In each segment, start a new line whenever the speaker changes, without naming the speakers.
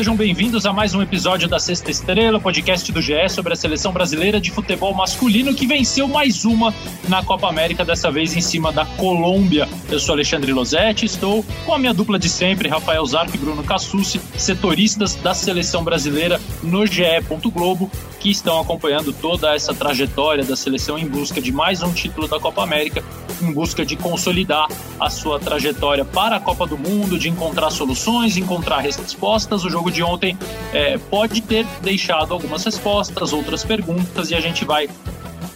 sejam bem-vindos a mais um episódio da Sexta Estrela, podcast do GE sobre a seleção brasileira de futebol masculino que venceu mais uma na Copa América, dessa vez em cima da Colômbia. Eu sou Alexandre Losetti, estou com a minha dupla de sempre, Rafael Zarco e Bruno Cassucci, setoristas da seleção brasileira no GE. Globo, que estão acompanhando toda essa trajetória da seleção em busca de mais um título da Copa América, em busca de consolidar a sua trajetória para a Copa do Mundo, de encontrar soluções, encontrar respostas. O jogo de ontem é, pode ter deixado algumas respostas, outras perguntas, e a gente vai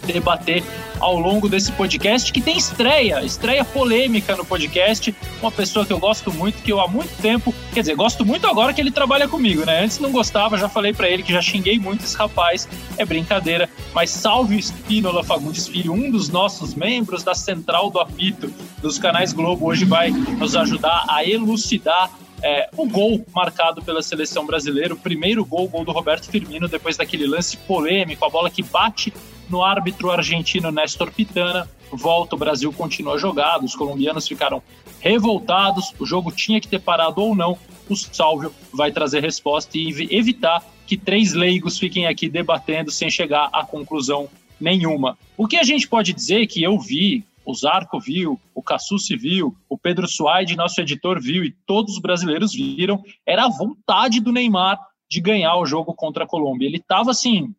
debater ao longo desse podcast, que tem estreia, estreia polêmica no podcast. Uma pessoa que eu gosto muito, que eu há muito tempo, quer dizer, gosto muito agora que ele trabalha comigo, né? Antes não gostava, já falei para ele que já xinguei muito esse rapaz, é brincadeira. Mas salve Espínola Fagundes Filho, um dos nossos membros da Central do Apito, dos canais Globo, hoje vai nos ajudar a elucidar é, o gol marcado pela seleção brasileira, o primeiro gol, o gol do Roberto Firmino, depois daquele lance polêmico, a bola que bate no árbitro argentino Néstor Pitana. Volta, o Brasil continua jogado, os colombianos ficaram revoltados, o jogo tinha que ter parado ou não. O Salvio vai trazer resposta e evitar que três leigos fiquem aqui debatendo sem chegar a conclusão nenhuma. O que a gente pode dizer que eu vi, o Zarco viu, o Cassucci viu, o Pedro Suaide, nosso editor, viu e todos os brasileiros viram, era a vontade do Neymar de ganhar o jogo contra a Colômbia. Ele estava assim,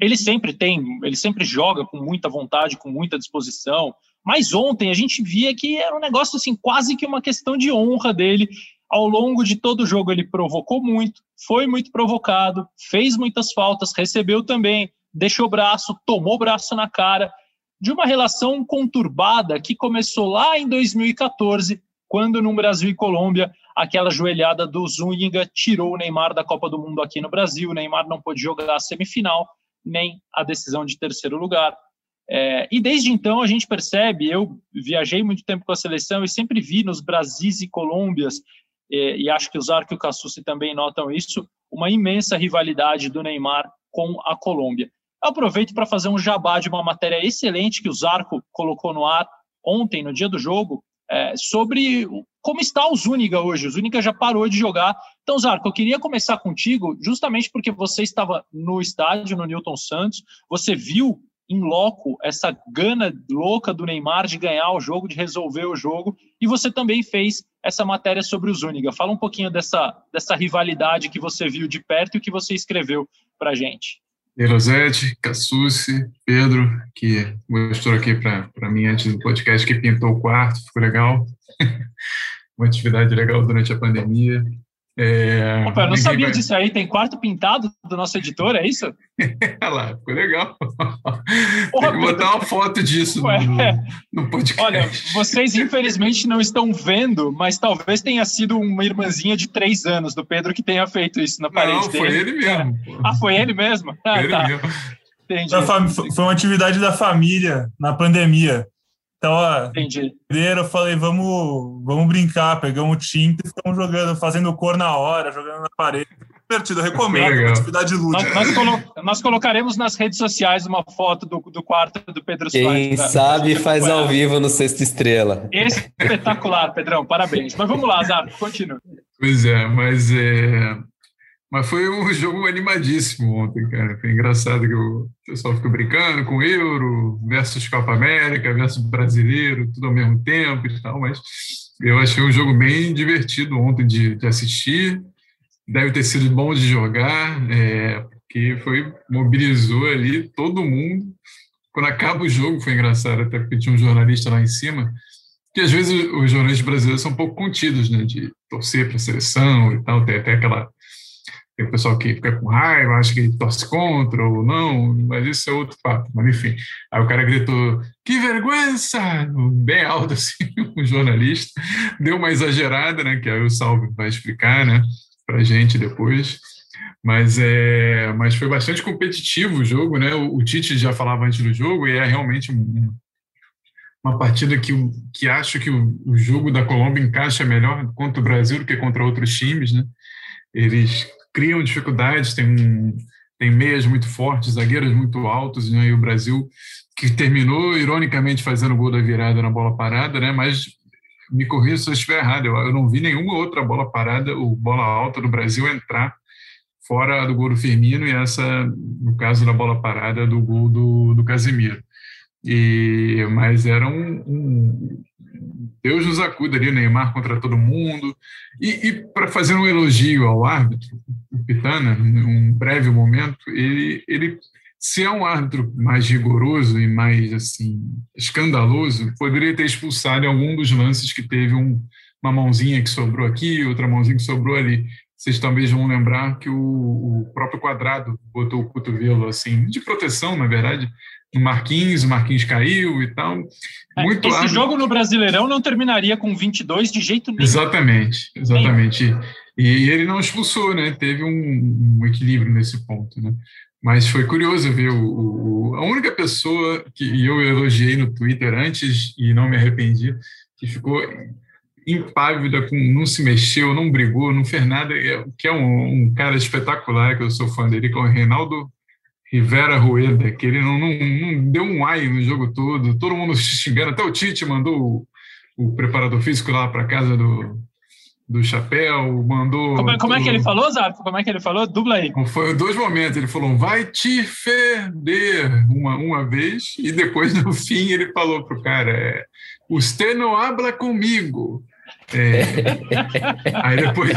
ele sempre tem, ele sempre joga com muita vontade, com muita disposição. Mas ontem a gente via que era um negócio assim, quase que uma questão de honra dele. Ao longo de todo o jogo ele provocou muito, foi muito provocado, fez muitas faltas, recebeu também, deixou braço, tomou braço na cara, de uma relação conturbada que começou lá em 2014, quando no Brasil e Colômbia aquela joelhada do Zúñiga tirou o Neymar da Copa do Mundo aqui no Brasil, o Neymar não pôde jogar a semifinal nem a decisão de terceiro lugar. É, e desde então a gente percebe, eu viajei muito tempo com a seleção e sempre vi nos Brasis e Colômbias, é, e acho que o Zarco e o Cassucci também notam isso, uma imensa rivalidade do Neymar com a Colômbia. Eu aproveito para fazer um jabá de uma matéria excelente que o Zarco colocou no ar ontem, no dia do jogo, é, sobre como está o Zúñiga hoje. O Zúñiga já parou de jogar. Então, Zarco, eu queria começar contigo, justamente porque você estava no estádio, no Newton Santos, você viu em loco essa gana louca do Neymar de ganhar o jogo, de resolver o jogo, e você também fez essa matéria sobre o Zúñiga. Fala um pouquinho dessa, dessa rivalidade que você viu de perto e o que você escreveu para gente.
Rosete, Cassucci, Pedro, que mostrou aqui para mim antes do podcast que pintou o quarto, ficou legal. Uma atividade legal durante a pandemia.
É, Opa, eu não sabia vai... disso aí. Tem quarto pintado do nosso editor, é isso?
Olha lá, ficou legal. Porra, Tem que botar uma foto disso no, no, podcast.
Olha, vocês infelizmente não estão vendo, mas talvez tenha sido uma irmãzinha de três anos do Pedro que tenha feito isso na parede
não,
dele.
foi ele mesmo.
Ah, foi ele mesmo? Ah,
foi ele
tá.
mesmo.
Entendi. Foi uma atividade da família na pandemia. Então, ó, Entendi. eu falei, vamos, vamos brincar, pegamos tinta e ficamos jogando, fazendo cor na hora, jogando na parede. Divertido, eu recomendo, uma atividade lúdica.
Nós, nós, colo nós, colocaremos nas redes sociais uma foto do, do quarto do Pedro
Quem Soares. Quem sabe faz ao vivo no Sexta Estrela.
Espetacular, Pedrão, parabéns. Mas vamos lá, Zap, continua.
Pois é, mas é, mas foi um jogo animadíssimo ontem, cara. Foi engraçado que o pessoal ficou brincando com Euro versus Copa América versus Brasileiro, tudo ao mesmo tempo e tal, mas eu achei um jogo bem divertido ontem de, de assistir. Deve ter sido bom de jogar, é, porque foi, mobilizou ali todo mundo. Quando acaba o jogo foi engraçado, até porque tinha um jornalista lá em cima, que às vezes os jornalistas brasileiros são um pouco contidos, né, de torcer para a seleção e tal, tem até aquela tem o pessoal que fica com raiva, acha que torce contra ou não, mas isso é outro fato. Mas enfim, aí o cara gritou: que vergonha! Bem alto assim, o jornalista. Deu uma exagerada, né? Que aí o Salve vai explicar, né? Pra gente depois. Mas, é, mas foi bastante competitivo o jogo, né? O, o Tite já falava antes do jogo e é realmente um, uma partida que, que acho que o, o jogo da Colômbia encaixa melhor contra o Brasil do que contra outros times, né? Eles criam dificuldades, tem, um, tem meias muito fortes, zagueiros muito altos, né? e o Brasil, que terminou, ironicamente, fazendo o gol da virada na bola parada, né? mas me corrija se eu estiver errado, eu, eu não vi nenhuma outra bola parada ou bola alta do Brasil entrar fora do gol do Firmino e essa, no caso da bola parada, do gol do, do Casemiro. E, mas era um, um Deus nos acuda ali, Neymar contra todo mundo. E, e para fazer um elogio ao árbitro, o Pitana, num breve momento, ele, ele se é um árbitro mais rigoroso e mais assim escandaloso, poderia ter expulsado em algum dos lances que teve um, uma mãozinha que sobrou aqui, outra mãozinha que sobrou ali. Vocês talvez vão lembrar que o, o próprio quadrado botou o cotovelo assim de proteção, na verdade, no Marquinhos, o Marquinhos caiu e tal.
É, Muito esse jogo no Brasileirão não terminaria com 22 de jeito nenhum.
Exatamente, exatamente. E, e ele não expulsou, né? Teve um, um equilíbrio nesse ponto, né? Mas foi curioso ver o, o, a única pessoa que eu elogiei no Twitter antes e não me arrependi, que ficou impávida, com, não se mexeu, não brigou, não fez nada, é, que é um, um cara espetacular, que eu sou fã dele, que é o Reinaldo Rivera Rueda, que ele não, não, não, deu um ai no jogo todo, todo mundo xingando, até o Tite mandou o, o preparador físico lá para casa do, do chapéu, mandou.
Como, é, como é que ele falou, Zarco? Como é que ele falou? Dubla aí.
Foi dois momentos. Ele falou, vai te feder uma, uma vez, e depois, no fim, ele falou pro cara: é, Você não habla comigo. É, aí depois,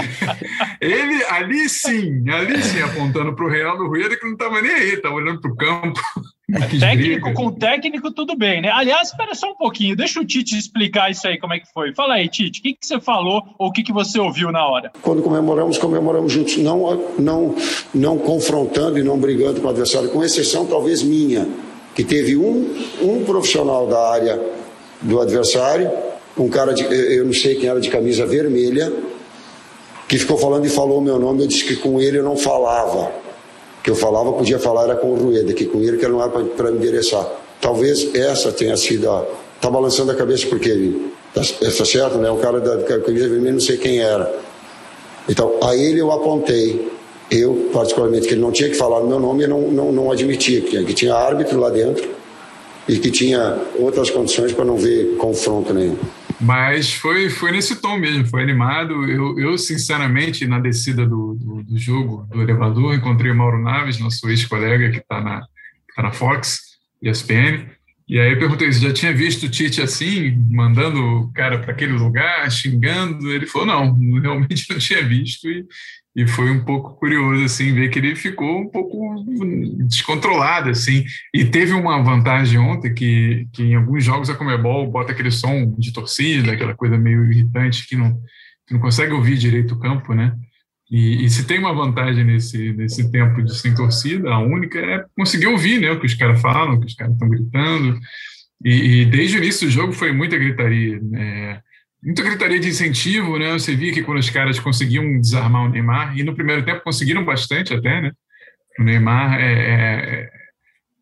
ele ali sim, ali sim, apontando para o Reinaldo Rueda, que não estava nem aí, estava olhando para o campo.
técnico com técnico, tudo bem, né? Aliás, espera só um pouquinho, deixa o Tite explicar isso aí, como é que foi. Fala aí, Tite, o que, que você falou ou o que, que você ouviu na hora?
Quando comemoramos, comemoramos juntos, não, não, não confrontando e não brigando com o adversário, com exceção talvez minha, que teve um, um profissional da área do adversário um cara de, eu não sei quem era de camisa vermelha, que ficou falando e falou o meu nome, eu disse que com ele eu não falava. Que eu falava, podia falar era com o Rueda, que com ele que não era para me endereçar. Talvez essa tenha sido a. Tá balançando a cabeça porque ele. Tá, tá certo, né? O cara da, camisa vermelha, não sei quem era. Então, a ele eu apontei. Eu, particularmente, que ele não tinha que falar o meu nome, eu não, não, não admitia, que, que tinha árbitro lá dentro e que tinha outras condições para não ver confronto nenhum.
Mas foi, foi nesse tom mesmo, foi animado. Eu, eu sinceramente, na descida do, do, do, jogo, do elevador, encontrei o Mauro Naves, nosso ex-colega que está na, tá na Fox, ESPN, e aí eu perguntei se já tinha visto o Tite assim, mandando o cara para aquele lugar, xingando. Ele falou: não, realmente não tinha visto. E, e foi um pouco curioso assim ver que ele ficou um pouco descontrolado assim e teve uma vantagem ontem que, que em alguns jogos a Comebol bota aquele som de torcida aquela coisa meio irritante que não que não consegue ouvir direito o campo né e, e, se tem uma vantagem nesse nesse tempo de sem torcida a única é conseguir ouvir né o que os caras falam o que os caras estão gritando e, e, desde o início do jogo foi muita gritaria né? muita gritaria de incentivo, né? Você via que quando os caras conseguiam desarmar o Neymar, e no primeiro tempo conseguiram bastante até, né? O Neymar é, é,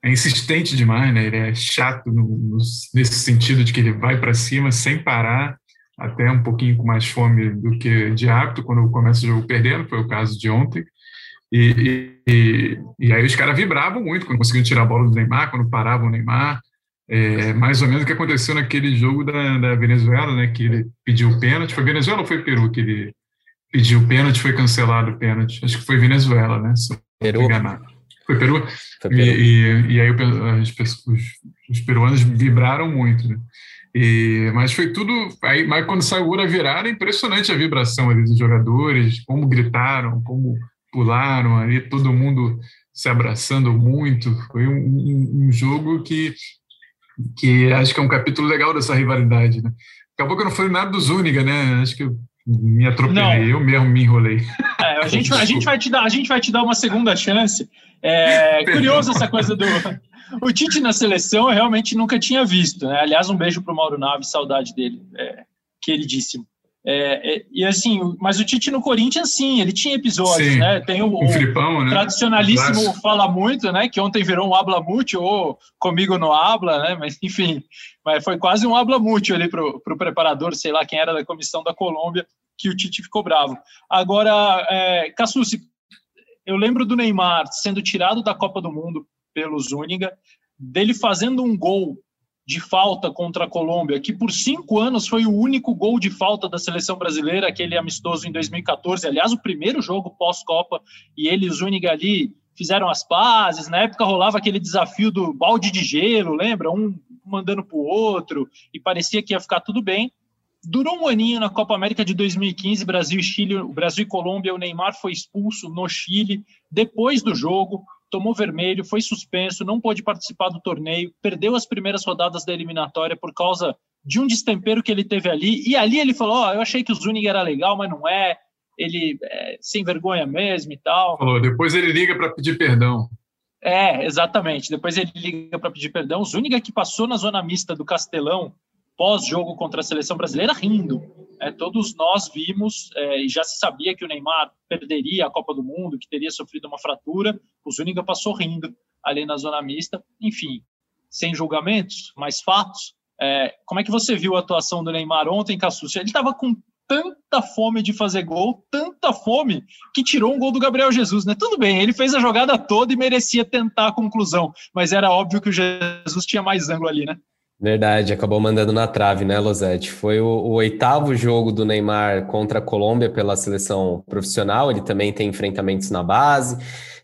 é insistente demais, né? Ele é chato no, no, nesse sentido de que ele vai para cima sem parar, até um pouquinho com mais fome do que de hábito quando começa o jogo perdendo, foi o caso de ontem. E, e, e aí os caras vibravam muito quando conseguiam tirar a bola do Neymar, quando paravam o Neymar. É, mais ou menos o que aconteceu naquele jogo da, da Venezuela, né? Que ele pediu o pênalti. Foi Venezuela ou foi Peru que ele pediu o pênalti? Foi cancelado o pênalti. Acho que foi Venezuela, né? Se
Peru.
Foi Peru? Foi Peru. E, e, e, aí os, os, os, peruanos vibraram muito, né? E, mas foi tudo. Aí, mas quando saiu o virar, era impressionante a vibração ali dos jogadores, como gritaram, como pularam ali, todo mundo se abraçando muito. Foi um, um, um jogo que que acho que é um capítulo legal dessa rivalidade, né? Acabou que eu não falei nada do Zúñiga, né? Acho que me atropelei, não. eu mesmo me enrolei.
É, a, gente, a, gente vai te dar, a gente vai te dar uma segunda chance. É curioso essa coisa do. O Tite na seleção eu realmente nunca tinha visto, né? Aliás, um beijo para o Mauro Naves, saudade dele, é, queridíssimo. É, é, e assim, mas o Tite no Corinthians, sim, ele tinha episódios, sim, né? Tem o,
um flipão, né?
tradicionalíssimo Fala Muito, né? Que ontem virou um Habla Mútil, ou comigo no Habla, né? Mas enfim, mas foi quase um Habla Mútil ali pro, pro preparador, sei lá quem era da comissão da Colômbia, que o Tite ficou bravo. Agora, é, Cassucci, eu lembro do Neymar sendo tirado da Copa do Mundo pelo Zúñiga, dele fazendo um gol de falta contra a Colômbia, que por cinco anos foi o único gol de falta da seleção brasileira, aquele amistoso em 2014. Aliás, o primeiro jogo pós-Copa, e ele e o Zuniga ali fizeram as pazes. Na época rolava aquele desafio do balde de gelo, lembra? Um mandando para o outro, e parecia que ia ficar tudo bem. Durou um aninho na Copa América de 2015, Brasil e Chile, o Brasil e Colômbia, o Neymar foi expulso no Chile depois do jogo, tomou vermelho, foi suspenso, não pôde participar do torneio, perdeu as primeiras rodadas da eliminatória por causa de um destempero que ele teve ali. E ali ele falou: Ó, oh, eu achei que o Zuniga era legal, mas não é. Ele é sem vergonha mesmo e tal.
Falou, depois ele liga para pedir perdão.
É, exatamente. Depois ele liga para pedir perdão. O Zuniga que passou na zona mista do Castelão pós-jogo contra a seleção brasileira rindo. É, todos nós vimos é, e já se sabia que o Neymar perderia a Copa do Mundo, que teria sofrido uma fratura. O Zuniga passou rindo ali na zona mista. Enfim, sem julgamentos, mas fatos. É, como é que você viu a atuação do Neymar ontem, Cassucci? Ele estava com tanta fome de fazer gol, tanta fome, que tirou um gol do Gabriel Jesus, né? Tudo bem, ele fez a jogada toda e merecia tentar a conclusão, mas era óbvio que o Jesus tinha mais ângulo ali, né?
Verdade, acabou mandando na trave, né, Losete? Foi o, o, oitavo jogo do Neymar contra a Colômbia pela seleção profissional. Ele também tem enfrentamentos na base.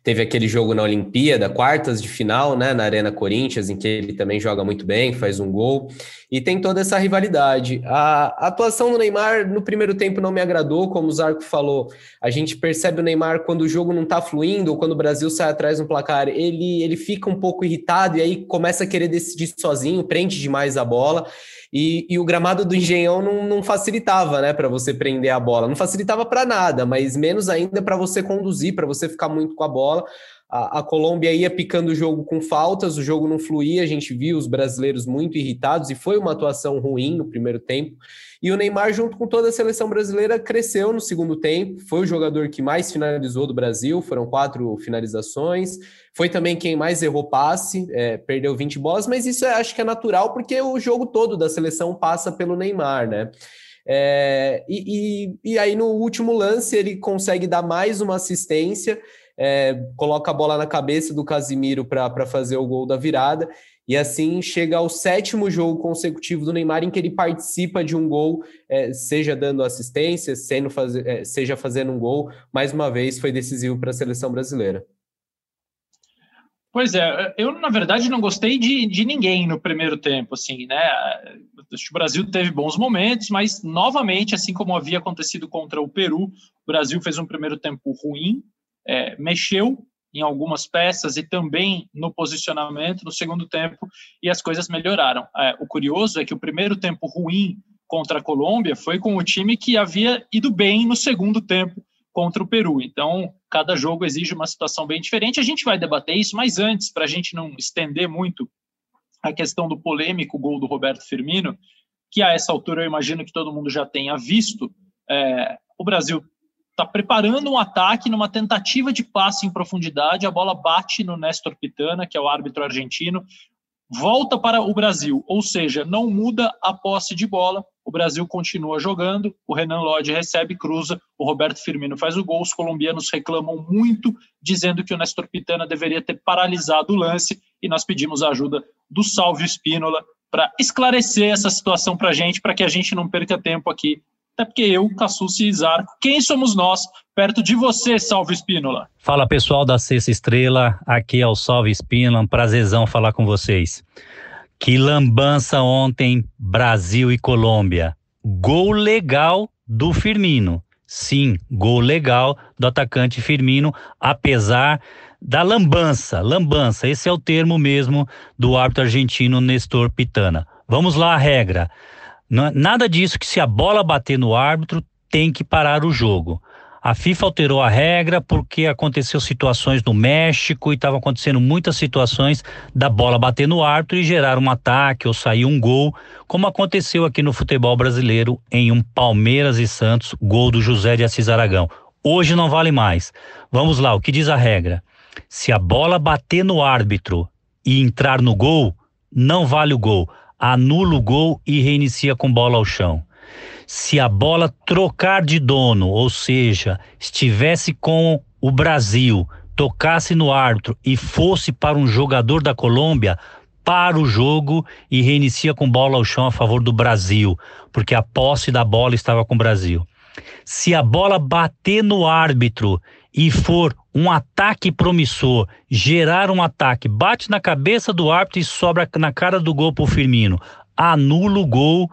Teve aquele jogo na Olimpíada, quartas de final, né, na Arena Corinthians, em que ele também joga muito bem, faz um gol. E tem toda essa rivalidade. A atuação do Neymar no primeiro tempo não me agradou, como o Zarco falou. A gente percebe o Neymar quando o jogo não tá fluindo, ou quando o Brasil sai atrás no placar, ele, ele fica um pouco irritado e aí começa a querer decidir sozinho, prende demais a bola. E, e, o gramado do Engenhão não, não facilitava, né, para você prender a bola. Não facilitava para nada, mas menos ainda para você conduzir, para você ficar muito com a bola. A, a, Colômbia ia picando o jogo com faltas, o jogo não fluía, a gente viu os brasileiros muito irritados e foi uma atuação ruim no primeiro tempo. E o Neymar, junto com toda a seleção brasileira, cresceu no segundo tempo, foi o jogador que mais finalizou do Brasil, foram quatro finalizações, foi também quem mais errou passe, é, perdeu 20 bolas, mas isso é, acho que é natural porque o jogo todo da seleção passa pelo Neymar, né? É, e, e, e aí no último lance ele consegue dar mais uma assistência é, coloca a bola na cabeça do Casimiro para fazer o gol da virada. E assim chega ao sétimo jogo consecutivo do Neymar em que ele participa de um gol, é, seja dando assistência, sendo fazer, é, seja fazendo um gol. Mais uma vez foi decisivo para a seleção brasileira.
Pois é, eu na verdade não gostei de, de ninguém no primeiro tempo, assim, né? O Brasil teve bons momentos, mas novamente, assim como havia acontecido contra o Peru, o Brasil fez um primeiro tempo ruim, é, mexeu em algumas peças e também no posicionamento no segundo tempo e as coisas melhoraram. É, o curioso é que o primeiro tempo ruim contra a Colômbia foi com o time que havia ido bem no segundo tempo contra o Peru. Então, cada jogo exige uma situação bem diferente. A gente vai debater isso, mas antes, para a gente não estender muito a questão do polêmico gol do Roberto Firmino, que a essa altura eu imagino que todo mundo já tenha visto, é, o Brasil está preparando um ataque numa tentativa de passe em profundidade, a bola bate no Néstor Pitana, que é o árbitro argentino, volta para o Brasil, ou seja, não muda a posse de bola, o Brasil continua jogando, o Renan Lodge recebe, cruza, o Roberto Firmino faz o gol, os colombianos reclamam muito, dizendo que o Néstor Pitana deveria ter paralisado o lance, e nós pedimos a ajuda do Salvio Espínola para esclarecer essa situação para a gente, para que a gente não perca tempo aqui até porque eu, Cassucci e Zarco, quem somos nós perto de você, Salve Espínola?
Fala pessoal da Sexta Estrela, aqui é o Salve Espínola, um prazerzão falar com vocês. Que lambança ontem, Brasil e Colômbia. Gol legal do Firmino. Sim, gol legal do atacante Firmino, apesar da lambança. Lambança, esse é o termo mesmo do árbitro argentino Nestor Pitana. Vamos lá, a regra. Não, nada disso que se a bola bater no árbitro tem que parar o jogo. A FIFA alterou a regra porque aconteceu situações no México e estavam acontecendo muitas situações da bola bater no árbitro e gerar um ataque ou sair um gol, como aconteceu aqui no futebol brasileiro em um Palmeiras e Santos, gol do José de Assis Aragão. Hoje não vale mais. Vamos lá, o que diz a regra? Se a bola bater no árbitro e entrar no gol, não vale o gol anula o gol e reinicia com bola ao chão. Se a bola trocar de dono, ou seja, estivesse com o Brasil, tocasse no árbitro e fosse para um jogador da Colômbia, para o jogo e reinicia com bola ao chão a favor do Brasil, porque a posse da bola estava com o Brasil. Se a bola bater no árbitro e for um ataque promissor, gerar um ataque, bate na cabeça do árbitro e sobra na cara do gol para o Firmino, anula o gol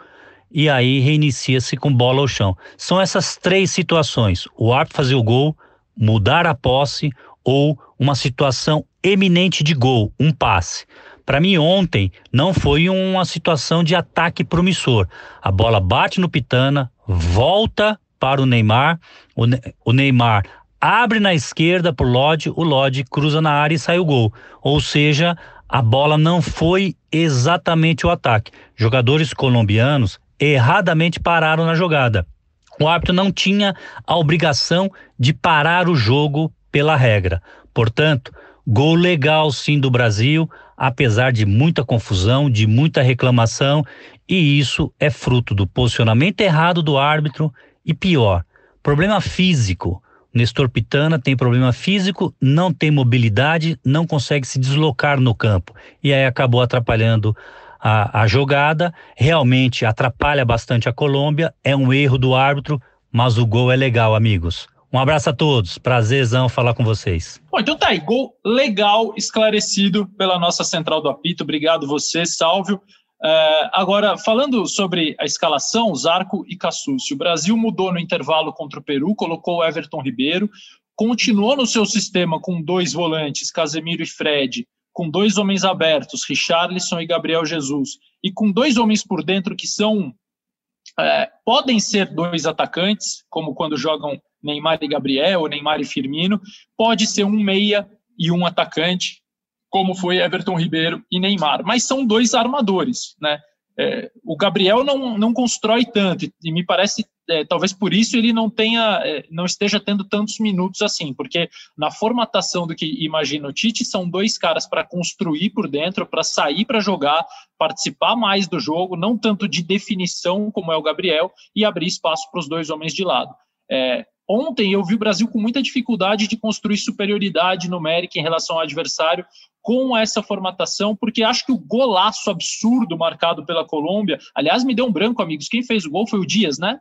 e aí reinicia-se com bola ao chão. São essas três situações: o árbitro fazer o gol, mudar a posse ou uma situação eminente de gol, um passe. Para mim, ontem não foi uma situação de ataque promissor. A bola bate no Pitana, volta para o Neymar, o, Neymar abre na esquerda para o Lodge, o Lodge cruza na área e sai o gol. Ou seja, a bola não foi exatamente o ataque. Jogadores colombianos erradamente pararam na jogada. O árbitro não tinha a obrigação de parar o jogo pela regra. Portanto, gol legal sim do Brasil, apesar de muita confusão, de muita reclamação, e isso é fruto do posicionamento errado do árbitro e pior, problema físico. Nestor Pitana tem problema físico, não tem mobilidade, não consegue se deslocar no campo. E aí acabou atrapalhando a, a jogada. Realmente atrapalha bastante a Colômbia. É um erro do árbitro, mas o gol é legal, amigos. Um abraço a todos. Prazerzão falar com vocês.
Bom, então tá aí. Gol legal, esclarecido pela nossa central do apito. Obrigado você, Sálvio. Uh, agora, falando sobre a escalação, Zarco e Cassucci, o Brasil mudou no intervalo contra o Peru, colocou Everton Ribeiro, continuou no seu sistema com dois volantes, Casemiro e Fred, com dois homens abertos, Richarlison e Gabriel Jesus, e com dois homens por dentro que são. É, podem ser dois atacantes, como quando jogam Neymar e Gabriel, ou Neymar e Firmino, pode ser um meia e um atacante, como foi Everton Ribeiro e Neymar. Mas são dois armadores, né? É, o Gabriel não, não constrói tanto e me parece é, talvez por isso ele não tenha é, não esteja tendo tantos minutos assim porque na formatação do que imagina o Tite são dois caras para construir por dentro para sair para jogar participar mais do jogo não tanto de definição como é o Gabriel e abrir espaço para os dois homens de lado é, Ontem eu vi o Brasil com muita dificuldade de construir superioridade numérica em relação ao adversário com essa formatação, porque acho que o golaço absurdo marcado pela Colômbia, aliás, me deu um branco, amigos. Quem fez o gol foi o Dias, né?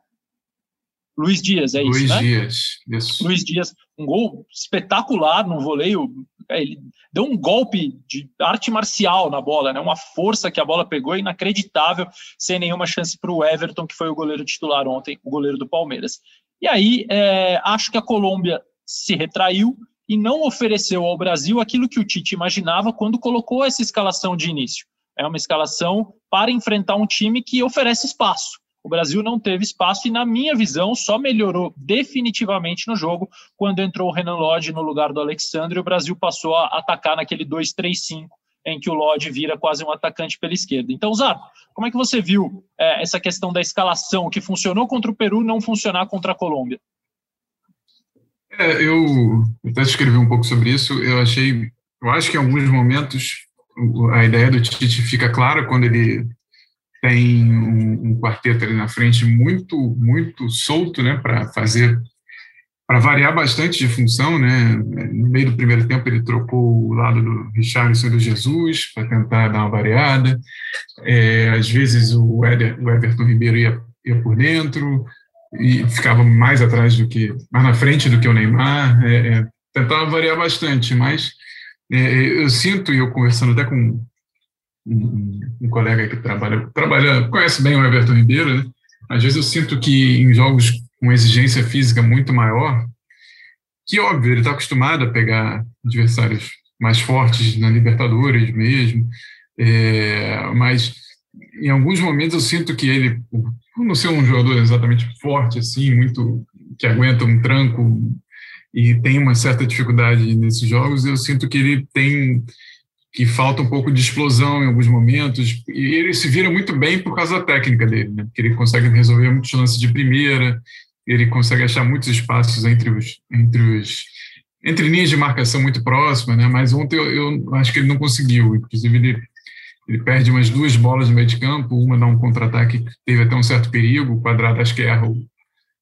Luiz Dias, é
Luiz
isso,
né? Dias, isso.
Luiz Dias, um gol espetacular no voleio. É, ele deu um golpe de arte marcial na bola, né? Uma força que a bola pegou inacreditável, sem nenhuma chance para o Everton, que foi o goleiro titular ontem, o goleiro do Palmeiras. E aí, é, acho que a Colômbia se retraiu e não ofereceu ao Brasil aquilo que o Tite imaginava quando colocou essa escalação de início. É uma escalação para enfrentar um time que oferece espaço. O Brasil não teve espaço e, na minha visão, só melhorou definitivamente no jogo quando entrou o Renan Lodge no lugar do Alexandre e o Brasil passou a atacar naquele 2-3-5 em que o Lodge vira quase um atacante pela esquerda. Então, Zar, como é que você viu é, essa questão da escalação que funcionou contra o Peru não funcionar contra a Colômbia?
É, eu até escrevi um pouco sobre isso. Eu achei, eu acho que em alguns momentos a ideia do Tite fica clara quando ele tem um, um quarteto ali na frente muito, muito solto, né, para fazer para variar bastante de função, né? No meio do primeiro tempo ele trocou o lado do Richarlison do Jesus para tentar dar uma variada. É, às vezes o, o Everton Ribeiro ia, ia por dentro e ficava mais atrás do que, mais na frente do que o Neymar. É, é, tentava variar bastante, mas é, eu sinto e eu conversando até com um, um, colega que trabalha, trabalha, conhece bem o Everton Ribeiro, né? Às vezes eu sinto que em jogos uma exigência física muito maior, que óbvio, ele está acostumado a pegar adversários mais fortes na Libertadores mesmo, é, mas em alguns momentos eu sinto que ele, por não ser um jogador exatamente forte assim, muito que aguenta um tranco e tem uma certa dificuldade nesses jogos, eu sinto que ele tem que falta um pouco de explosão em alguns momentos e ele se vira muito bem por causa da técnica dele, né? Porque ele consegue resolver muitos lances de primeira, ele consegue achar muitos espaços entre os entre os entre linhas de marcação muito próximas, né? Mas ontem eu, eu acho que ele não conseguiu. Inclusive ele ele perde umas duas bolas no meio de campo, uma dá um contra-ataque que teve até um certo perigo. O quadrado acho que erra o,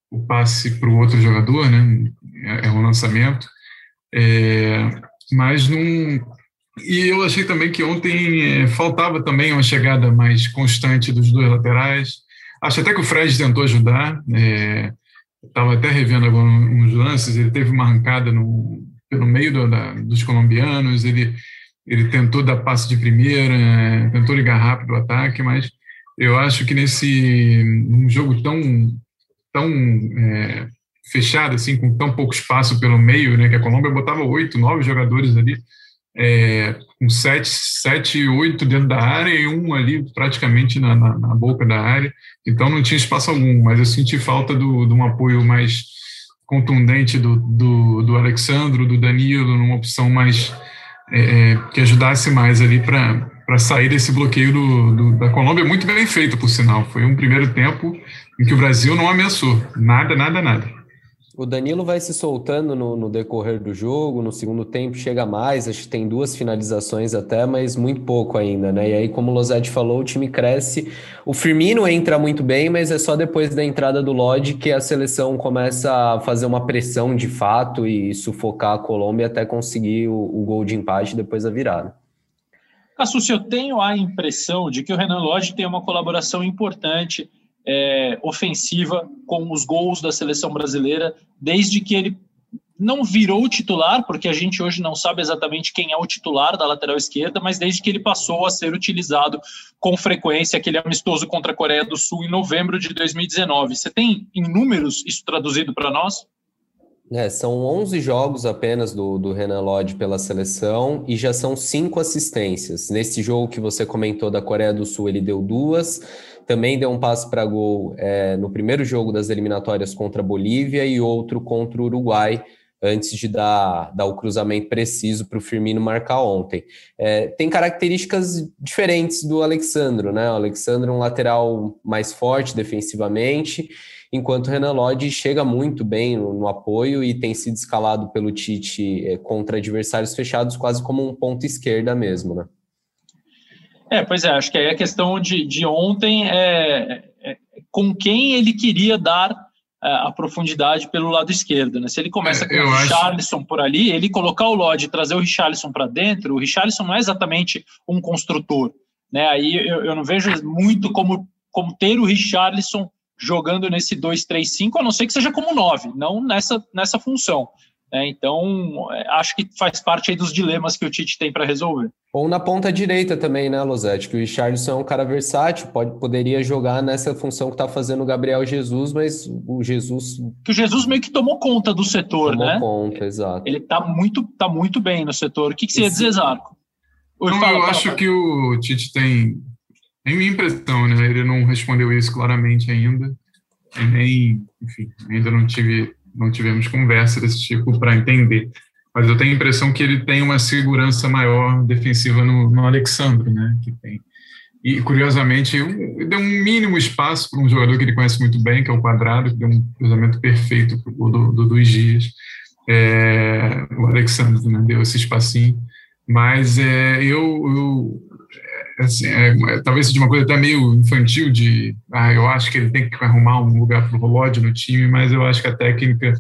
o passe para o outro jogador, né? É, é um lançamento. É, mas não E eu achei também que ontem é, faltava também uma chegada mais constante dos dois laterais. Acho até que o Fred tentou ajudar. Estava até revendo alguns lances. Ele teve uma arrancada no, pelo meio do, da, dos colombianos. Ele, ele tentou dar passe de primeira, tentou ligar rápido o ataque, mas eu acho que nesse um jogo tão tão é, fechado assim, com tão pouco espaço pelo meio, né, que a Colômbia botava oito, nove jogadores ali é, com sete, sete, oito dentro da área e um ali praticamente na, na, na, boca da área. Então não tinha espaço algum, mas eu senti falta do, de um apoio mais contundente do, do, do Alexandro, do Danilo, numa opção mais é, é que ajudasse mais ali para sair desse bloqueio do, do, da Colômbia. Muito bem feito, por sinal. Foi um primeiro tempo em que o Brasil não ameaçou. Nada, nada, nada.
O Danilo vai se soltando no, no, decorrer do jogo, no segundo tempo chega mais, acho que tem duas finalizações até, mas muito pouco ainda, né? E aí, como o Losetti falou, o time cresce. O Firmino entra muito bem, mas é só depois da entrada do Lodge que a seleção começa a fazer uma pressão de fato e sufocar a Colômbia até conseguir o, o gol de empate depois da virada.
Cassucci, eu tenho a impressão de que o Renan Lodge tem uma colaboração importante é, ofensiva com os gols da seleção brasileira, desde que ele não virou titular, porque a gente hoje não sabe exatamente quem é o titular da lateral esquerda, mas desde que ele passou a ser utilizado com frequência, aquele amistoso contra a Coreia do Sul em novembro de 2019. Você tem em números isso traduzido para nós?
É, são 11 jogos apenas do, do Renan Lodge pela seleção e já são cinco assistências. Nesse jogo que você comentou da Coreia do Sul, ele deu duas também deu um passe para gol é, no primeiro jogo das eliminatórias contra a Bolívia e outro contra o Uruguai, antes de dar, dar o cruzamento preciso para o Firmino marcar ontem. É, tem características diferentes do Alexandro, né? O Alexandro é um lateral mais forte defensivamente, enquanto o Renan Lodge chega muito bem no, no apoio e tem sido escalado pelo Tite é, contra adversários fechados quase como um ponto esquerda mesmo, né?
É, pois é, acho que aí a questão de, de ontem é, é, é com quem ele queria dar é, a profundidade pelo lado esquerdo. Né? Se ele começa é, com o Richarlison acho... por ali, ele colocar o Lodge e trazer o Richarlison para dentro, o Richarlison não é exatamente um construtor. Né? Aí eu, eu não vejo muito como, como ter o Richarlison jogando nesse 2-3-5, a não ser que seja como 9, não nessa, nessa função. É, então, é, acho que faz parte dos dilemas que o Tite tem para resolver.
Ou na ponta direita também, né, Losete? Que o Richardson é um cara versátil, pode, poderia jogar nessa função que está fazendo o Gabriel Jesus, mas o Jesus.
Que o Jesus meio que tomou conta do setor,
tomou
né?
Tomou conta, exato.
Ele está muito, tá muito bem no setor. O que, que você ia dizer, Zarco?
Não, fala, eu fala, acho fala. que o Tite tem. Tem minha impressão, né? Ele não respondeu isso claramente ainda. E nem, enfim, ainda não tive não tivemos conversa desse tipo para entender. Mas eu tenho a impressão que ele tem uma segurança maior defensiva no, no Alexandre, né? Que tem. E, curiosamente, deu um mínimo espaço para um jogador que ele conhece muito bem, que é o Quadrado, que deu um cruzamento perfeito para o do, do Luiz Dias. É, o Alexandre né, deu esse espacinho. Mas é, eu, eu assim, é, talvez seja uma coisa até meio infantil de, ah, eu acho que ele tem que arrumar um lugar para o Rolod no time, mas eu acho que a técnica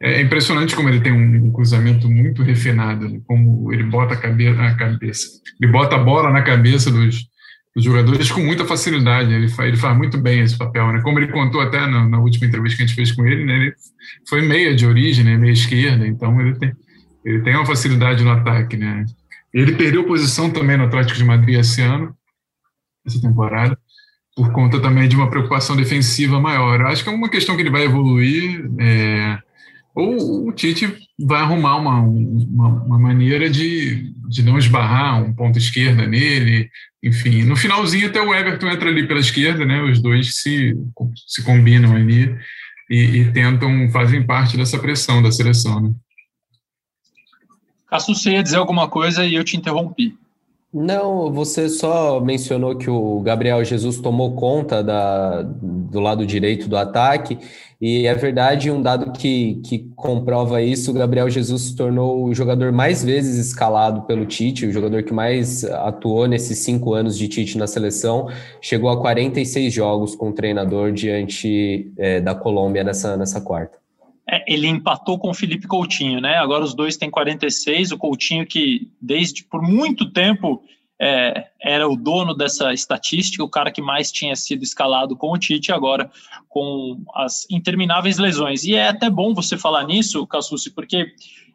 é impressionante como ele tem um cruzamento muito refinado, né? como ele bota a cabeça, a cabeça, ele bota a bola na cabeça dos, dos jogadores com muita facilidade. Ele faz, ele faz muito bem esse papel, né? Como ele contou até na, na última entrevista que a gente fez com ele, né? Ele foi meia de origem, né? meia esquerda, então ele tem ele tem uma facilidade no ataque, né? Ele perdeu posição também no Atlético de Madrid esse ano, essa temporada, por conta também de uma preocupação defensiva maior. Eu acho que é uma questão que ele vai evoluir, é, ou o Tite vai arrumar uma, uma, uma, maneira de, de não esbarrar um ponto esquerda nele, enfim. No finalzinho até o Everton entra ali pela esquerda, né? Os dois se, se combinam ali e, e tentam, fazem parte dessa pressão da seleção, né?
Caso você ia dizer alguma coisa e eu te interrompi.
Não, você só mencionou que o Gabriel Jesus tomou conta da, do lado direito do ataque, e é verdade, um dado que, que comprova isso: o Gabriel Jesus se tornou o jogador mais vezes escalado pelo Tite, o jogador que mais atuou nesses cinco anos de Tite na seleção, chegou a 46 jogos com o treinador diante é, da Colômbia nessa, nessa quarta.
É, ele empatou com o Felipe Coutinho, né? Agora os dois têm 46. O Coutinho, que desde por muito tempo é, era o dono dessa estatística, o cara que mais tinha sido escalado com o Tite, agora com as intermináveis lesões. E é até bom você falar nisso, Cassucci, porque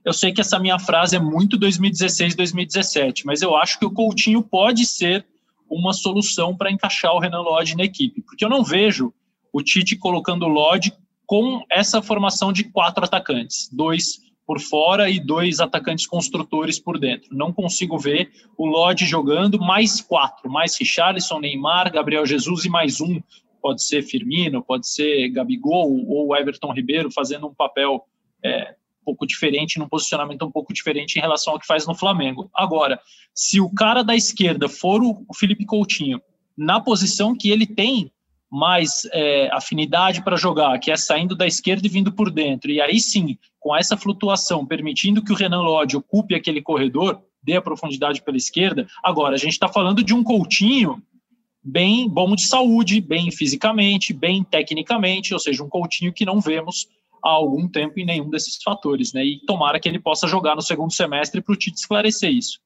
eu sei que essa minha frase é muito 2016, 2017, mas eu acho que o Coutinho pode ser uma solução para encaixar o Renan Lodge na equipe, porque eu não vejo o Tite colocando o Lodge com essa formação de quatro atacantes, dois por fora e dois atacantes construtores por dentro. Não consigo ver o Lodge jogando mais quatro, mais Richarlison, Neymar, Gabriel Jesus e mais um. Pode ser Firmino, pode ser Gabigol ou Everton Ribeiro fazendo um papel é, um pouco diferente, num posicionamento um pouco diferente em relação ao que faz no Flamengo. Agora, se o cara da esquerda for o Felipe Coutinho, na posição que ele tem mais é, afinidade para jogar, que é saindo da esquerda e vindo por dentro. E aí sim, com essa flutuação, permitindo que o Renan Lodge ocupe aquele corredor, dê a profundidade pela esquerda. Agora, a gente está falando de um Coutinho bem bom de saúde, bem fisicamente, bem tecnicamente, ou seja, um Coutinho que não vemos há algum tempo em nenhum desses fatores, né? E tomara que ele possa jogar no segundo semestre para o Tite esclarecer isso.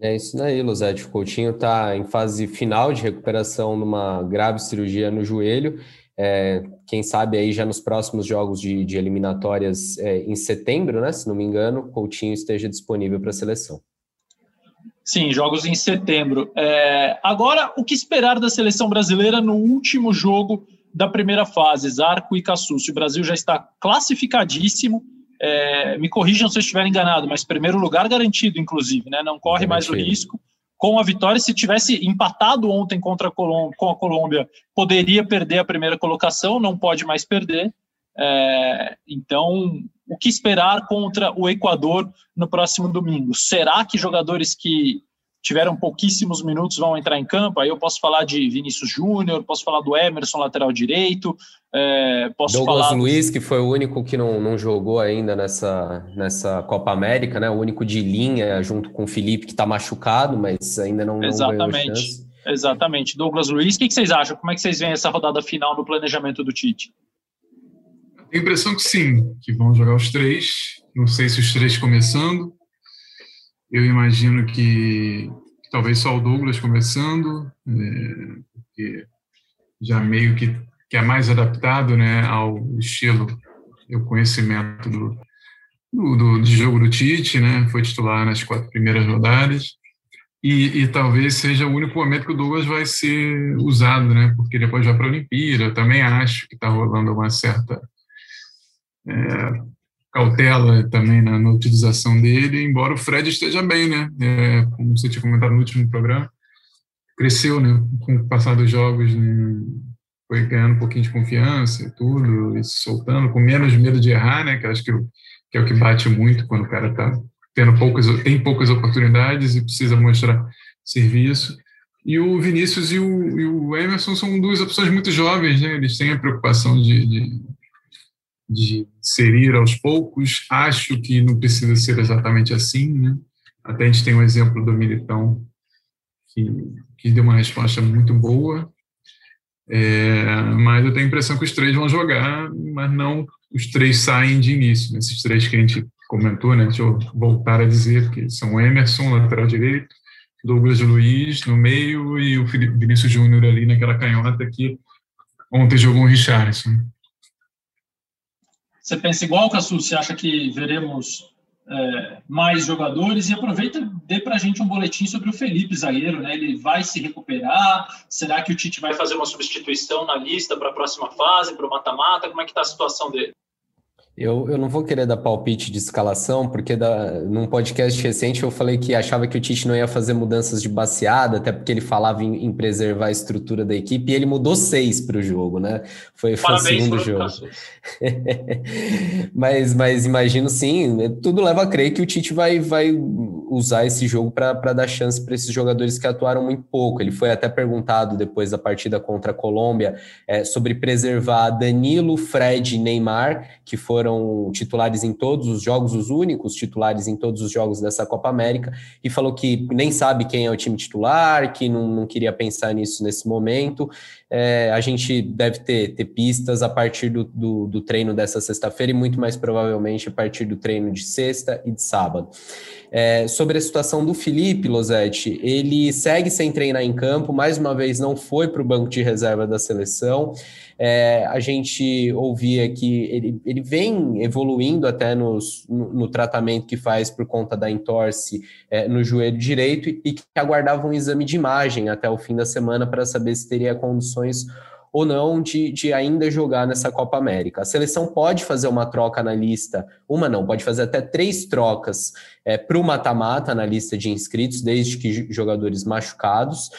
É isso daí, Luzete. O Coutinho está em fase final de recuperação numa grave cirurgia no joelho. É, quem sabe aí já nos próximos jogos de, de eliminatórias é, em setembro, né? Se não me engano, Coutinho esteja disponível para a seleção.
Sim, jogos em setembro. É, agora, o que esperar da seleção brasileira no último jogo da primeira fase, Zarco e Cassucci? O Brasil já está classificadíssimo é, me corrijam se eu estiver enganado, mas primeiro lugar garantido, inclusive, né? Não corre mais o risco. Com a vitória, se tivesse empatado ontem contra a Colômbia, com a Colômbia, poderia perder a primeira colocação, não pode mais perder. É, então, o que esperar contra o Equador no próximo domingo? Será que jogadores que tiveram pouquíssimos minutos vão entrar em campo. Aí eu posso falar de Vinícius Júnior, posso falar do Emerson, lateral direito, é, posso
Douglas
falar...
Luiz, que foi o único que não, não jogou ainda nessa, nessa Copa América, né? O único de linha, junto com o Felipe, que está machucado, mas ainda não,
Exatamente.
não.
Exatamente. Douglas Luiz, o que, que vocês acham? Como é que vocês veem essa rodada final no planejamento do Tite?
Tenho a impressão que sim, que vão jogar os três. Não sei se os três começando, eu imagino que, talvez só o Douglas começando, é, porque já meio que, que é mais adaptado né, ao estilo e o conhecimento do, do, do, do, jogo do Tite, né? Foi titular nas quatro primeiras rodadas. E, e, talvez seja o único momento que o Douglas vai ser usado, né? Porque depois vai para a Olimpíada. Eu também acho que está rolando uma certa é, cautela também na, na, utilização dele, embora o Fred esteja bem, né? É, como você tinha comentado no último programa, cresceu, né? Com o passar dos jogos, né? foi ganhando um pouquinho de confiança e tudo, e se soltando, com menos medo de errar, né? Que acho que, que é o que bate muito quando o cara está tendo poucas, tem poucas oportunidades e precisa mostrar serviço. E o Vinícius e o, e o Emerson são duas opções muito jovens, né? Eles têm a preocupação de, de de inserir aos poucos. Acho que não precisa ser exatamente assim, né? Até a gente tem um exemplo do Militão que, que deu uma resposta muito boa, é, mas eu tenho a impressão que os três vão jogar, mas não os três saem de início. Esses três que a gente comentou, né? Deixa eu voltar a dizer que são Emerson, lateral direito, Douglas Luiz no meio e o Vinícius Júnior ali naquela canhota que ontem jogou o Richardson.
Você pensa igual, Cassu? Você acha que veremos é, mais jogadores? E aproveita, dê para a gente um boletim sobre o Felipe, zagueiro, né? Ele vai se recuperar? Será que o Tite vai fazer uma substituição na lista para a próxima fase, para o mata-mata? Como é que está a situação dele?
Eu, eu não vou querer dar palpite de escalação, porque da, num podcast recente eu falei que achava que o Tite não ia fazer mudanças de baseada, até porque ele falava em, em preservar a estrutura da equipe, e ele mudou seis para o jogo, né? Foi, foi o segundo jogo. mas, mas imagino sim, tudo leva a crer que o Tite vai, vai usar esse jogo para dar chance para esses jogadores que atuaram muito pouco. Ele foi até perguntado depois da partida contra a Colômbia é, sobre preservar Danilo, Fred e Neymar, que foram foram titulares em todos os jogos, os únicos titulares em todos os jogos dessa Copa América, e falou que nem sabe quem é o time titular, que não, não queria pensar nisso nesse momento. É, a gente deve ter, ter pistas a partir do, do, do treino dessa sexta-feira e muito mais provavelmente a partir do treino de sexta e de sábado. É, sobre a situação do Felipe Losetti, ele segue sem treinar em campo, mais uma vez não foi para o banco de reserva da seleção. É, a gente ouvia que ele, ele vem evoluindo até nos, no, no, tratamento que faz por conta da entorse é, no joelho direito e, e que aguardava um exame de imagem até o fim da semana para saber se teria condições ou não de, de ainda jogar nessa Copa América. A seleção pode fazer uma troca na lista, uma não, pode fazer até três trocas é, para o mata-mata na lista de inscritos, desde que jogadores machucados.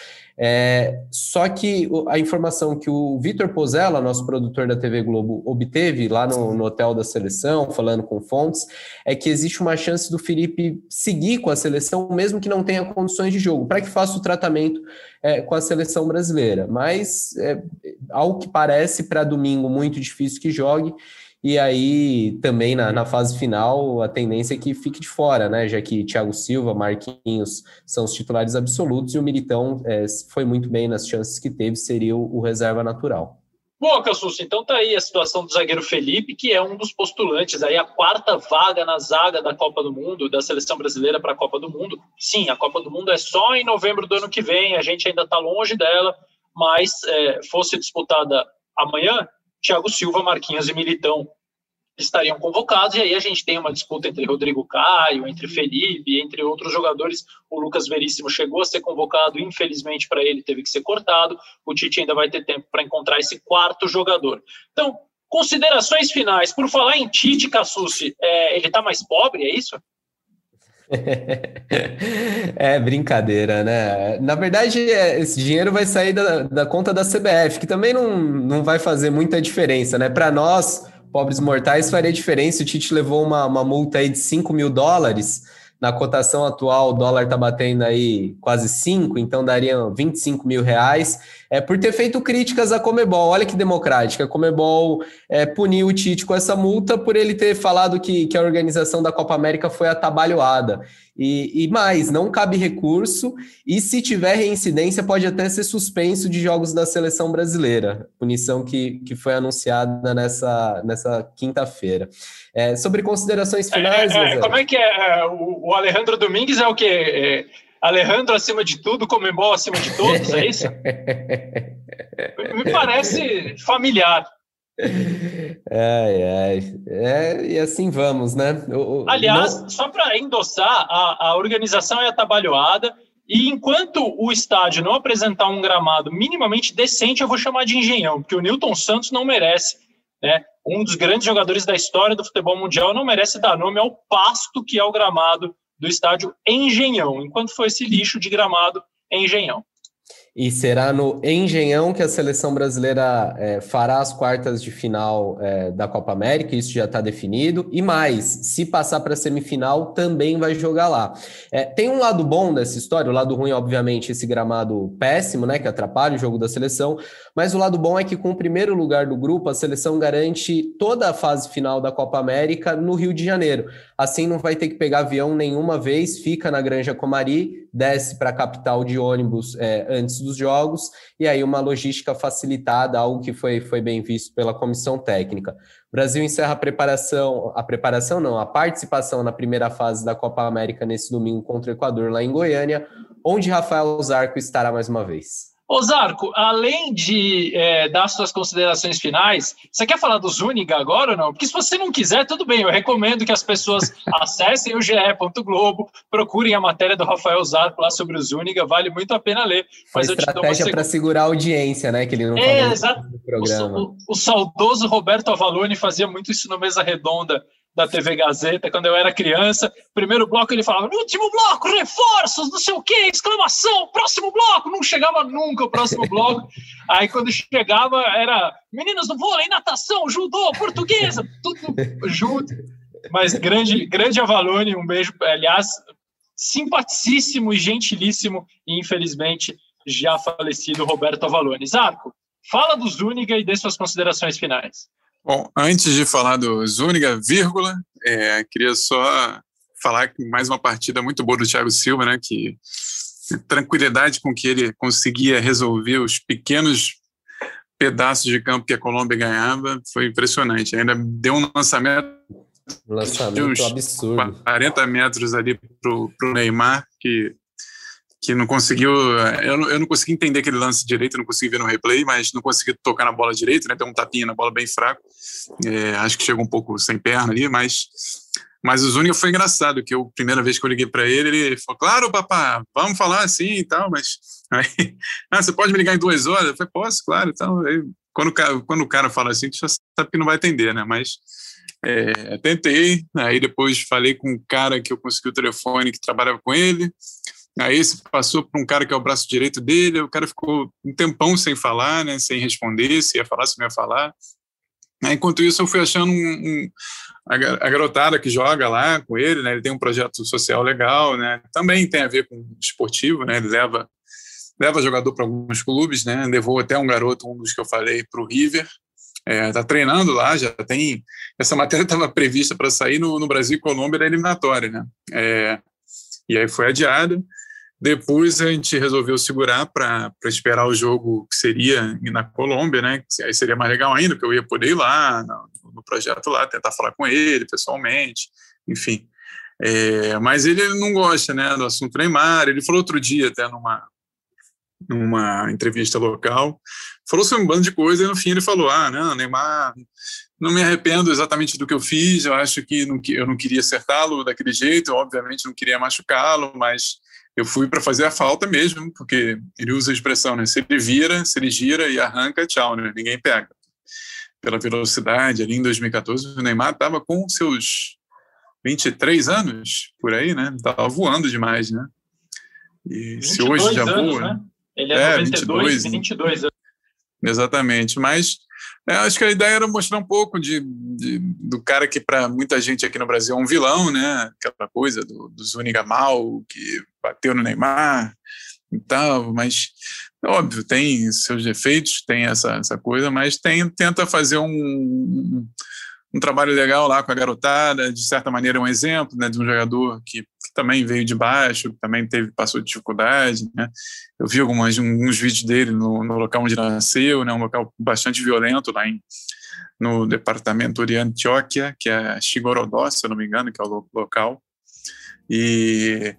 É, só que a informação que o Vitor Pozella, nosso produtor da TV Globo, obteve lá no, no, hotel da seleção, falando com fontes, é que existe uma chance do Felipe seguir com a seleção, mesmo que não tenha condições de jogo, para que faça o tratamento é, com a seleção brasileira. Mas, é, ao que parece, para domingo, muito difícil que jogue. E aí, também na, na, fase final, a tendência é que fique de fora, né? Já que Thiago Silva, Marquinhos são os titulares absolutos e o Militão é, foi muito bem nas chances que teve, seria o, o reserva natural.
Bom, Cassus, então tá aí a situação do zagueiro Felipe, que é um dos postulantes aí, a quarta vaga na zaga da Copa do Mundo, da seleção brasileira para a Copa do Mundo. Sim, a Copa do Mundo é só em novembro do ano que vem, a gente ainda está longe dela, mas é, fosse disputada amanhã, Thiago Silva, Marquinhos e Militão estariam convocados, e aí a gente tem uma disputa entre Rodrigo Caio, entre Felipe, entre outros jogadores. O Lucas Veríssimo chegou a ser convocado, infelizmente para ele teve que ser cortado. O Tite ainda vai ter tempo para encontrar esse quarto jogador. Então, considerações finais. Por falar em Tite, Cassucci, é, ele está mais pobre, é isso?
É brincadeira, né? Na verdade, é, esse dinheiro vai sair da, da conta da CBF, que também não, não vai fazer muita diferença, né? Para nós, pobres mortais, faria diferença. O Tite levou uma, uma multa aí de 5 mil dólares. Na cotação atual, o dólar está batendo aí quase 5, então dariam 25 mil reais é, por ter feito críticas à Comebol. Olha que democrática. A Comebol é, puniu o Tite com essa multa por ele ter falado que, que a organização da Copa América foi atabalhoada. E, e, mais, não cabe recurso, e se tiver reincidência, pode até ser suspenso de jogos da seleção brasileira, punição que, que foi anunciada nessa, nessa quinta-feira. É, sobre considerações é, finais.
É, é, como é que é? é? O, o Alejandro Domingues é o quê? Alejandro acima de tudo, Comembol acima de todos, é isso? Me parece familiar.
Ai, ai. É, e assim vamos, né?
O, Aliás, não... só para endossar, a, a organização é atabalhoada e enquanto o estádio não apresentar um gramado minimamente decente, eu vou chamar de engenhão, porque o Newton Santos não merece, né? Um dos grandes jogadores da história do futebol mundial não merece dar nome ao pasto que é o gramado do estádio Engenhão, enquanto foi esse lixo de gramado Engenhão.
E será no Engenhão que a seleção brasileira é, fará as quartas de final é, da Copa América, isso já está definido. E mais, se passar para a semifinal, também vai jogar lá. É, tem um lado bom dessa história, o lado ruim, obviamente, esse gramado péssimo, né, que atrapalha o jogo da seleção. Mas o lado bom é que, com o primeiro lugar do grupo, a seleção garante toda a fase final da Copa América no Rio de Janeiro. Assim, não vai ter que pegar avião nenhuma vez, fica na Granja Comari, desce para a capital de ônibus é, dos jogos, e aí uma logística facilitada, algo que foi, foi bem visto pela comissão técnica. O Brasil encerra a preparação, a preparação não, a participação na primeira fase da Copa América nesse domingo contra o Equador, lá em Goiânia, onde Rafael Zarco estará mais uma vez.
Ô Zarco, além de é, dar suas considerações finais, você quer falar do Zuniga agora ou não? Porque se você não quiser, tudo bem, eu recomendo que as pessoas acessem o ge.globo, procurem a matéria do Rafael Zarco lá sobre o Zuniga, vale muito a pena ler.
Mas Foi estratégia para segurar a audiência, né? Que ele não
é, exato. no programa. O, o, o saudoso Roberto Avalone fazia muito isso no Mesa Redonda, da TV Gazeta quando eu era criança. Primeiro bloco ele falava: último bloco, reforços, não sei o quê, exclamação, próximo bloco. Não chegava nunca o próximo bloco. Aí quando chegava era meninas do vôlei, natação, judô, portuguesa, tudo junto. Mas grande, grande Avalone, um beijo. Aliás, simpaticíssimo e gentilíssimo, e infelizmente já falecido Roberto Avalone. Zarco, fala do Zúñiga e dê suas considerações finais.
Bom, antes de falar do Zúñiga, vírgula, é, queria só falar que mais uma partida muito boa do Thiago Silva, né? Que tranquilidade com que ele conseguia resolver os pequenos pedaços de campo que a Colômbia ganhava foi impressionante. Ainda deu um lançamento,
lançamento de uns absurdo.
40 metros ali para o Neymar, que, que não conseguiu. Eu não, eu não consegui entender aquele lance direito, não consegui ver no replay, mas não consegui tocar na bola direito, né? Deu um tapinha na bola bem fraco. É, acho que chegou um pouco sem perna ali, mas mas o Zúñiga foi engraçado, que a primeira vez que eu liguei para ele, ele falou, claro, papá, vamos falar assim e tal, mas aí, ah, você pode me ligar em duas horas? Eu falei, posso, claro. Então, aí, quando, quando o cara fala assim, você já sabe que não vai atender, né? Mas é, tentei, aí depois falei com um cara que eu consegui o telefone, que trabalhava com ele, aí se passou para um cara que é o braço direito dele, o cara ficou um tempão sem falar, né, sem responder, se ia falar, se não ia falar. Enquanto isso, eu fui achando um, um, a garotada que joga lá com ele, né? Ele tem um projeto social legal, né? Também tem a ver com esportivo, né? Ele leva leva jogador para alguns clubes, né? Levou até um garoto, um dos que eu falei, para o River. É, tá treinando lá, já tem. Essa matéria estava prevista para sair no, no, Brasil e Colômbia da eliminatória, né? É, e aí foi adiada. Depois a gente resolveu segurar para esperar o jogo que seria na Colômbia, né? Aí seria mais legal ainda, porque eu ia poder ir lá, no projeto lá, tentar falar com ele pessoalmente, enfim. É, mas ele, não gosta né, do assunto Neymar. Ele falou outro dia, até numa, numa entrevista local, falou sobre um bando de coisa e no fim ele falou: Ah, não, Neymar, não me arrependo exatamente do que eu fiz. Eu acho que não, eu não queria acertá-lo daquele jeito, obviamente não queria machucá-lo, mas eu fui para fazer a falta mesmo, porque ele usa a expressão, né? Se ele vira, se ele gira e arranca, tchau, né? Ninguém pega pela velocidade ali em 2014, o Neymar estava com seus 23 anos, por aí, né? Estava voando demais, né?
E se hoje já anos, voa. Né? Ele é, é 92, 22, 22 anos.
Exatamente, mas é, acho que a ideia era mostrar um pouco de, de do cara que para muita gente aqui no Brasil é um vilão, né? Aquela coisa do, do Zuniga mal que bateu no Neymar e tal, mas Óbvio, tem seus defeitos, tem essa, essa coisa, mas tem, tenta fazer um, um, um trabalho legal lá com a garotada, de certa maneira é um exemplo né, de um jogador que, que também veio de baixo, também teve, passou dificuldade. Né? Eu vi algumas, alguns vídeos dele no, no local onde nasceu, né, um local bastante violento lá em, no departamento de Antioquia, que é Chigorodó, se eu não me engano, que é o local. E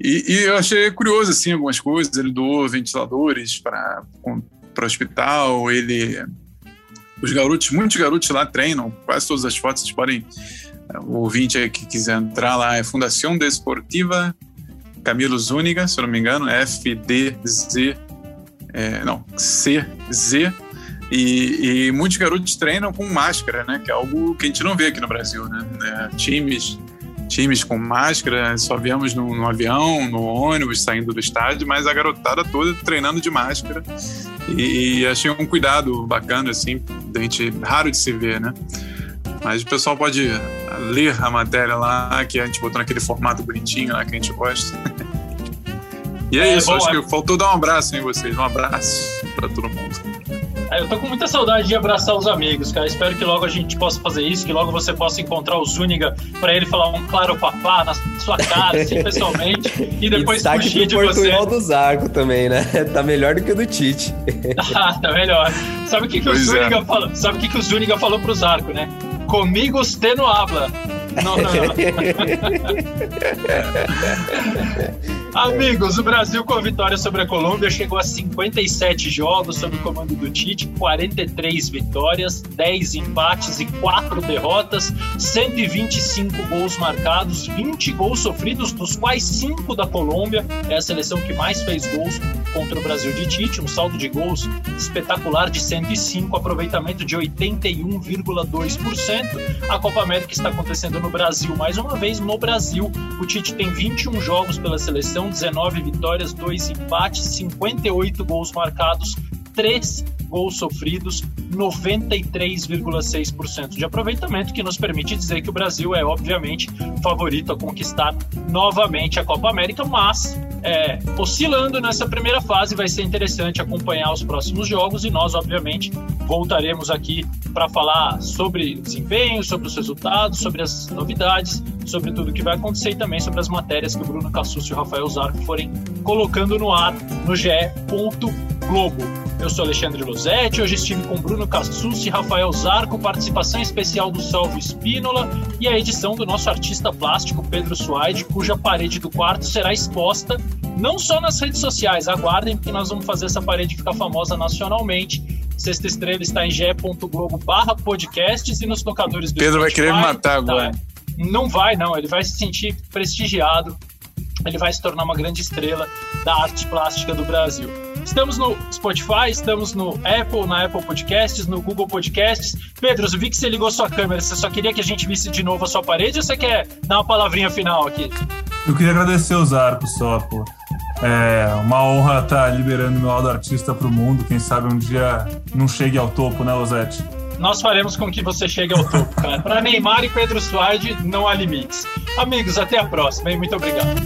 e, e, eu achei curioso, assim, algumas coisas. Ele doou ventiladores para o hospital, ele... Os garotos, muitos garotos lá treinam, quase todas as fotos, vocês podem... O ouvinte aí que quiser entrar lá, é Fundação Desportiva Camilo Zúñiga, se eu não me engano, FDZ... É, não, CZ... E, e, muitos garotos treinam com máscara, né? Que é algo que a gente não vê aqui no Brasil, né? É, times times com máscara, só viemos no, no, avião, no ônibus, saindo do estádio, mas a garotada toda treinando de máscara. E, e achei um cuidado bacana, assim, da gente, raro de se ver, né? Mas o pessoal pode ler a matéria lá, que a gente botou naquele formato bonitinho lá que a gente gosta. e é, é isso, bom, acho é... que faltou dar um abraço em vocês, um abraço para todo mundo.
É, eu tô com muita saudade de abraçar os amigos, cara. Espero que logo a gente possa fazer isso, que logo você possa encontrar o Zúñiga para ele falar um claro papá na sua cara, assim, pessoalmente, e depois
e fugir
de você.
o do Zarco também, né? Tá melhor do que o do Tite.
ah, tá melhor. Sabe o que, que o Zúñiga é. falou? Sabe o que, que o Zúñiga falou pro Zarco, né? Comigo você não habla. Não, não, não. Amigos, o Brasil com a vitória sobre a Colômbia chegou a 57 jogos sob o comando do Tite, 43 vitórias, 10 empates e 4 derrotas, 125 gols marcados, 20 gols sofridos, dos quais 5 da Colômbia. É a seleção que mais fez gols contra o Brasil de Tite, um saldo de gols espetacular de 105, aproveitamento de 81,2%. A Copa América está acontecendo no Brasil, mais uma vez no Brasil. O Tite tem 21 jogos pela seleção, 19 vitórias, 2 empates, 58 gols marcados, 3 gols sofridos, 93,6% de aproveitamento, que nos permite dizer que o Brasil é, obviamente, favorito a conquistar novamente a Copa América, mas é, oscilando nessa primeira fase. Vai ser interessante acompanhar os próximos jogos e nós, obviamente, voltaremos aqui para falar sobre o desempenho, sobre os resultados, sobre as novidades, sobre tudo que vai acontecer e também sobre as matérias que o Bruno Cassus e o Rafael Zarco forem colocando no ar no GE. Globo. Eu sou Alexandre Losetti, hoje estive com Bruno Cassucci e Rafael Zarco, participação especial do Salvo Espínola e a edição do nosso artista plástico Pedro Suaide, cuja parede do quarto será exposta não só nas redes sociais, aguardem porque nós vamos fazer essa parede ficar famosa nacionalmente. Sexta Estrela está em ge.globo barra podcasts e nos tocadores do
Pedro Spotify, vai querer me matar tá? agora.
Não vai, não. Ele vai se sentir prestigiado. Ele vai se tornar uma grande estrela da arte plástica do Brasil. Estamos no Spotify, estamos no Apple, na Apple Podcasts, no Google Podcasts. Pedro, eu vi que você ligou sua câmera. Você só queria que a gente visse de novo a sua parede ou você quer dar uma palavrinha final aqui?
Eu queria agradecer os arcos só, pô. É uma honra estar liberando meu lado artista para o mundo. Quem sabe um dia não chegue ao topo, né, Rosete?
Nós faremos com que você chegue ao topo, cara. Para Neymar e Pedro Suárez, não há limites. Amigos, até a próxima e muito obrigado.